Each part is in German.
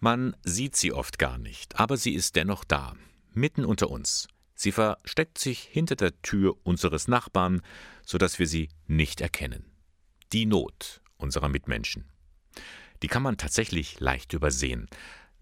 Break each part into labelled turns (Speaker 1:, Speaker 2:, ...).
Speaker 1: Man sieht sie oft gar nicht, aber sie ist dennoch da, mitten unter uns. Sie versteckt sich hinter der Tür unseres Nachbarn, sodass wir sie nicht erkennen. Die Not unserer Mitmenschen. Die kann man tatsächlich leicht übersehen.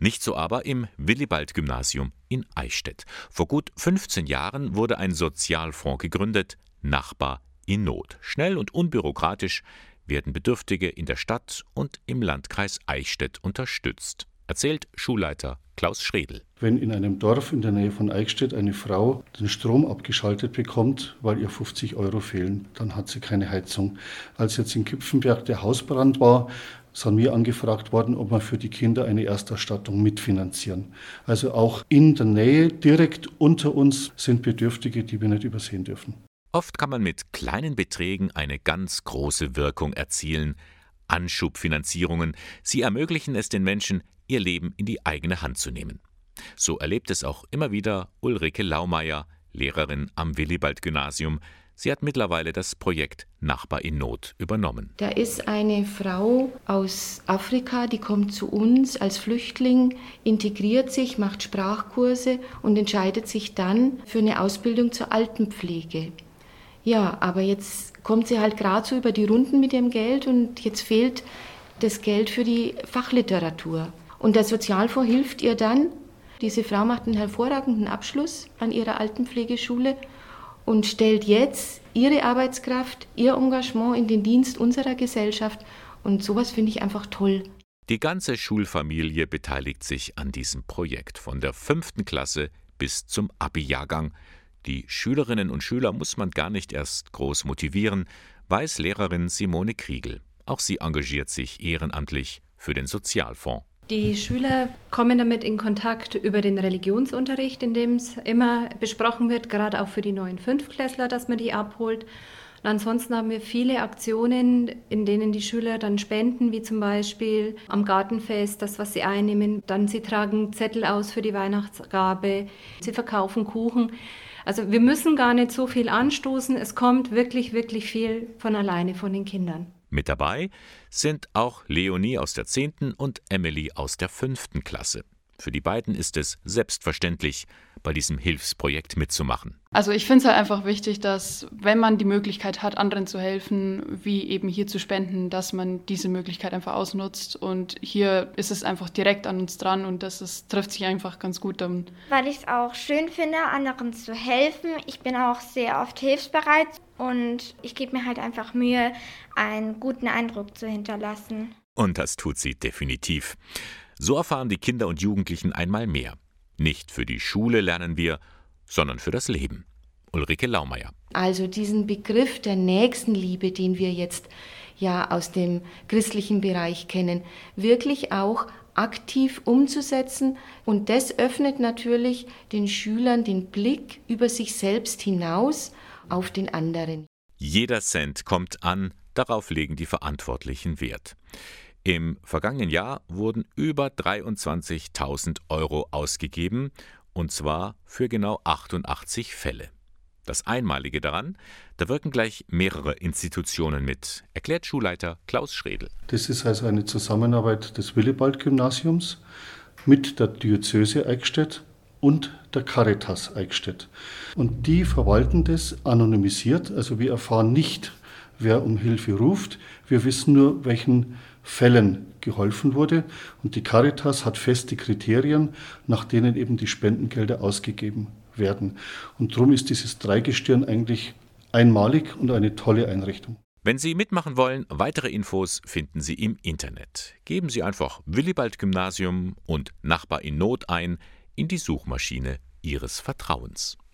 Speaker 1: Nicht so aber im Willibald-Gymnasium in Eichstätt. Vor gut 15 Jahren wurde ein Sozialfonds gegründet, Nachbar in Not. Schnell und unbürokratisch werden Bedürftige in der Stadt und im Landkreis Eichstätt unterstützt, erzählt Schulleiter Klaus Schredel.
Speaker 2: Wenn in einem Dorf in der Nähe von Eichstätt eine Frau den Strom abgeschaltet bekommt, weil ihr 50 Euro fehlen, dann hat sie keine Heizung. Als jetzt in Kipfenberg der Hausbrand war, sind wir angefragt worden, ob wir für die Kinder eine Erstausstattung mitfinanzieren. Also auch in der Nähe, direkt unter uns, sind Bedürftige, die wir nicht übersehen dürfen.
Speaker 1: Oft kann man mit kleinen Beträgen eine ganz große Wirkung erzielen. Anschubfinanzierungen, sie ermöglichen es den Menschen, ihr Leben in die eigene Hand zu nehmen. So erlebt es auch immer wieder Ulrike Laumeier, Lehrerin am Willibald-Gymnasium, Sie hat mittlerweile das Projekt Nachbar in Not übernommen.
Speaker 3: Da ist eine Frau aus Afrika, die kommt zu uns als Flüchtling, integriert sich, macht Sprachkurse und entscheidet sich dann für eine Ausbildung zur Altenpflege. Ja, aber jetzt kommt sie halt gerade so über die Runden mit dem Geld und jetzt fehlt das Geld für die Fachliteratur. Und der Sozialfonds hilft ihr dann. Diese Frau macht einen hervorragenden Abschluss an ihrer Altenpflegeschule und stellt jetzt ihre Arbeitskraft, ihr Engagement in den Dienst unserer Gesellschaft. Und sowas finde ich einfach toll.
Speaker 1: Die ganze Schulfamilie beteiligt sich an diesem Projekt, von der fünften Klasse bis zum Abi-Jahrgang. Die Schülerinnen und Schüler muss man gar nicht erst groß motivieren, weiß Lehrerin Simone Kriegel. Auch sie engagiert sich ehrenamtlich für den Sozialfonds.
Speaker 4: Die Schüler kommen damit in Kontakt über den Religionsunterricht, in dem es immer besprochen wird, gerade auch für die neuen Fünftklässler, dass man die abholt. Und ansonsten haben wir viele Aktionen, in denen die Schüler dann spenden, wie zum Beispiel am Gartenfest, das, was sie einnehmen. Dann sie tragen Zettel aus für die Weihnachtsgabe, sie verkaufen Kuchen. Also wir müssen gar nicht so viel anstoßen. Es kommt wirklich, wirklich viel von alleine von den Kindern.
Speaker 1: Mit dabei sind auch Leonie aus der 10. und Emily aus der 5. Klasse. Für die beiden ist es selbstverständlich, bei diesem Hilfsprojekt mitzumachen.
Speaker 5: Also ich finde es halt einfach wichtig, dass wenn man die Möglichkeit hat, anderen zu helfen, wie eben hier zu spenden, dass man diese Möglichkeit einfach ausnutzt. Und hier ist es einfach direkt an uns dran und das ist, trifft sich einfach ganz gut dann.
Speaker 6: Weil ich es auch schön finde, anderen zu helfen. Ich bin auch sehr oft hilfsbereit und ich gebe mir halt einfach Mühe, einen guten Eindruck zu hinterlassen.
Speaker 1: Und das tut sie definitiv. So erfahren die Kinder und Jugendlichen einmal mehr. Nicht für die Schule lernen wir, sondern für das Leben. Ulrike Laumeier.
Speaker 3: Also diesen Begriff der Nächstenliebe, den wir jetzt ja aus dem christlichen Bereich kennen, wirklich auch aktiv umzusetzen. Und das öffnet natürlich den Schülern den Blick über sich selbst hinaus auf den anderen.
Speaker 1: Jeder Cent kommt an, darauf legen die Verantwortlichen Wert. Im vergangenen Jahr wurden über 23.000 Euro ausgegeben, und zwar für genau 88 Fälle. Das Einmalige daran, da wirken gleich mehrere Institutionen mit, erklärt Schulleiter Klaus Schredel.
Speaker 2: Das ist also eine Zusammenarbeit des Willibald-Gymnasiums mit der Diözese Eichstätt und der Caritas Eichstätt. Und die verwalten das anonymisiert, also wir erfahren nicht, wer um Hilfe ruft, wir wissen nur, welchen Fällen geholfen wurde. Und die Caritas hat feste Kriterien, nach denen eben die Spendengelder ausgegeben werden. Und darum ist dieses Dreigestirn eigentlich einmalig und eine tolle Einrichtung.
Speaker 1: Wenn Sie mitmachen wollen, weitere Infos finden Sie im Internet. Geben Sie einfach Willibald Gymnasium und Nachbar in Not ein in die Suchmaschine Ihres Vertrauens.